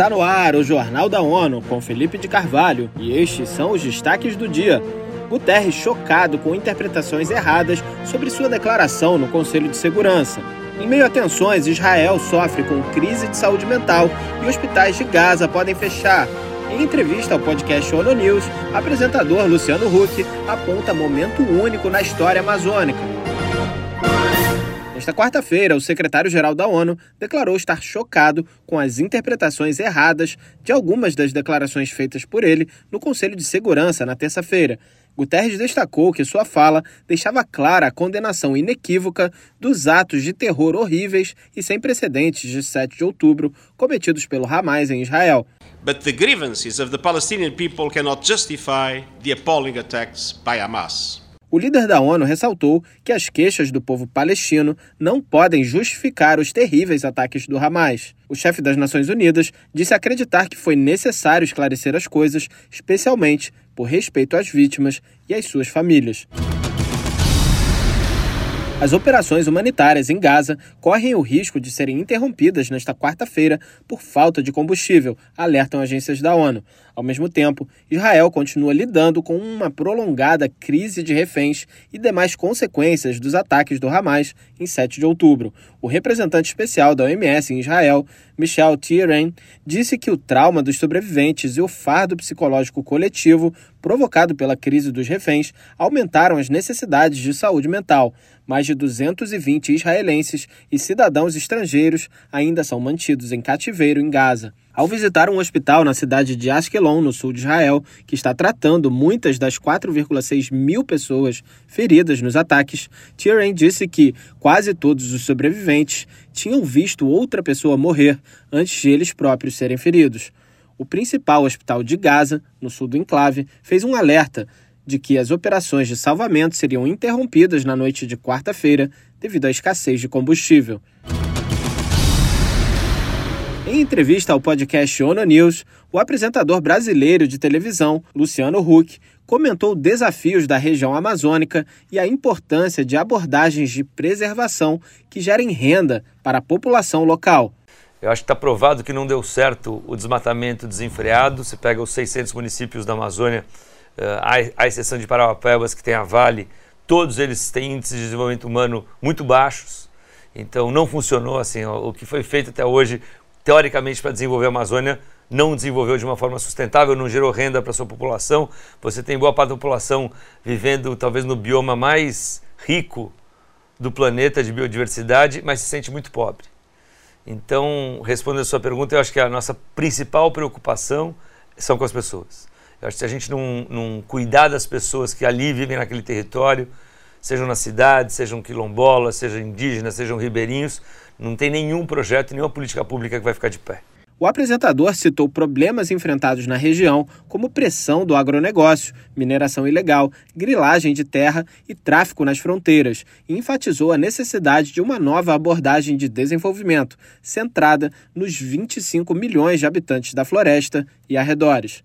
Está no ar o Jornal da ONU com Felipe de Carvalho e estes são os destaques do dia. Guterres chocado com interpretações erradas sobre sua declaração no Conselho de Segurança. Em meio a tensões, Israel sofre com crise de saúde mental e hospitais de Gaza podem fechar. Em entrevista ao podcast ONU News, apresentador Luciano Huck aponta momento único na história amazônica. Nesta quarta-feira, o secretário-geral da ONU declarou estar chocado com as interpretações erradas de algumas das declarações feitas por ele no Conselho de Segurança na terça-feira. Guterres destacou que sua fala deixava clara a condenação inequívoca dos atos de terror horríveis e sem precedentes de 7 de outubro cometidos pelo Hamas em Israel. But the grievances of the Palestinian people cannot justify the appalling attacks by Hamas. O líder da ONU ressaltou que as queixas do povo palestino não podem justificar os terríveis ataques do Hamas. O chefe das Nações Unidas disse acreditar que foi necessário esclarecer as coisas, especialmente por respeito às vítimas e às suas famílias. As operações humanitárias em Gaza correm o risco de serem interrompidas nesta quarta-feira por falta de combustível, alertam agências da ONU. Ao mesmo tempo, Israel continua lidando com uma prolongada crise de reféns e demais consequências dos ataques do Hamas em 7 de outubro. O representante especial da OMS em Israel, Michel Thieren, disse que o trauma dos sobreviventes e o fardo psicológico coletivo provocado pela crise dos reféns aumentaram as necessidades de saúde mental. Mais de 220 israelenses e cidadãos estrangeiros ainda são mantidos em cativeiro em Gaza. Ao visitar um hospital na cidade de Ashkelon, no sul de Israel, que está tratando muitas das 4,6 mil pessoas feridas nos ataques, Tieren disse que quase todos os sobreviventes tinham visto outra pessoa morrer antes de eles próprios serem feridos. O principal hospital de Gaza, no sul do enclave, fez um alerta de que as operações de salvamento seriam interrompidas na noite de quarta-feira devido à escassez de combustível. Em entrevista ao podcast ONU News, o apresentador brasileiro de televisão, Luciano Huck, comentou desafios da região amazônica e a importância de abordagens de preservação que gerem renda para a população local. Eu acho que está provado que não deu certo o desmatamento desenfreado. Você pega os 600 municípios da Amazônia, à exceção de Parauapebas, que tem a Vale, todos eles têm índices de desenvolvimento humano muito baixos. Então não funcionou assim. O que foi feito até hoje, teoricamente, para desenvolver a Amazônia, não desenvolveu de uma forma sustentável, não gerou renda para sua população. Você tem boa parte da população vivendo talvez no bioma mais rico do planeta de biodiversidade, mas se sente muito pobre. Então, respondendo a sua pergunta, eu acho que a nossa principal preocupação são com as pessoas. Eu acho que se a gente não, não cuidar das pessoas que ali vivem naquele território, sejam na cidade, sejam quilombolas, sejam indígenas, sejam ribeirinhos, não tem nenhum projeto, nenhuma política pública que vai ficar de pé. O apresentador citou problemas enfrentados na região, como pressão do agronegócio, mineração ilegal, grilagem de terra e tráfico nas fronteiras, e enfatizou a necessidade de uma nova abordagem de desenvolvimento, centrada nos 25 milhões de habitantes da floresta e arredores.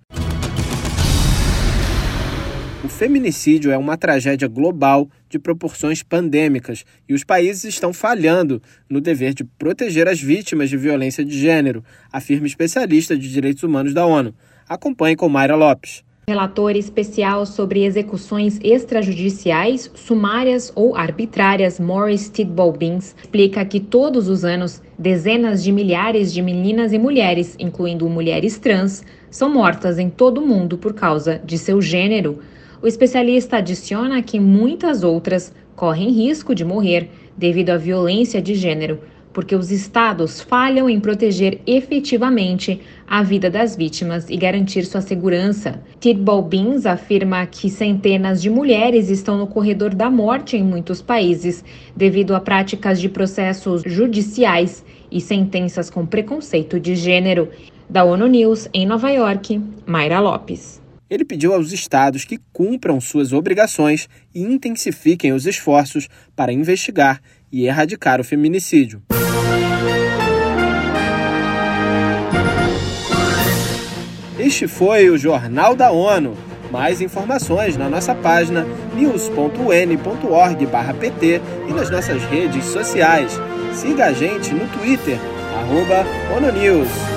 O feminicídio é uma tragédia global de proporções pandêmicas e os países estão falhando no dever de proteger as vítimas de violência de gênero, afirma especialista de direitos humanos da ONU. Acompanhe com Mayra Lopes. Relator especial sobre execuções extrajudiciais, sumárias ou arbitrárias, Morris Tidball explica que todos os anos dezenas de milhares de meninas e mulheres, incluindo mulheres trans, são mortas em todo o mundo por causa de seu gênero. O especialista adiciona que muitas outras correm risco de morrer devido à violência de gênero, porque os estados falham em proteger efetivamente a vida das vítimas e garantir sua segurança. Tidball Beans afirma que centenas de mulheres estão no corredor da morte em muitos países devido a práticas de processos judiciais e sentenças com preconceito de gênero. Da ONU News, em Nova York, Mayra Lopes. Ele pediu aos estados que cumpram suas obrigações e intensifiquem os esforços para investigar e erradicar o feminicídio. Este foi o Jornal da ONU. Mais informações na nossa página news.un.org/pt e nas nossas redes sociais. Siga a gente no Twitter, ONUNews.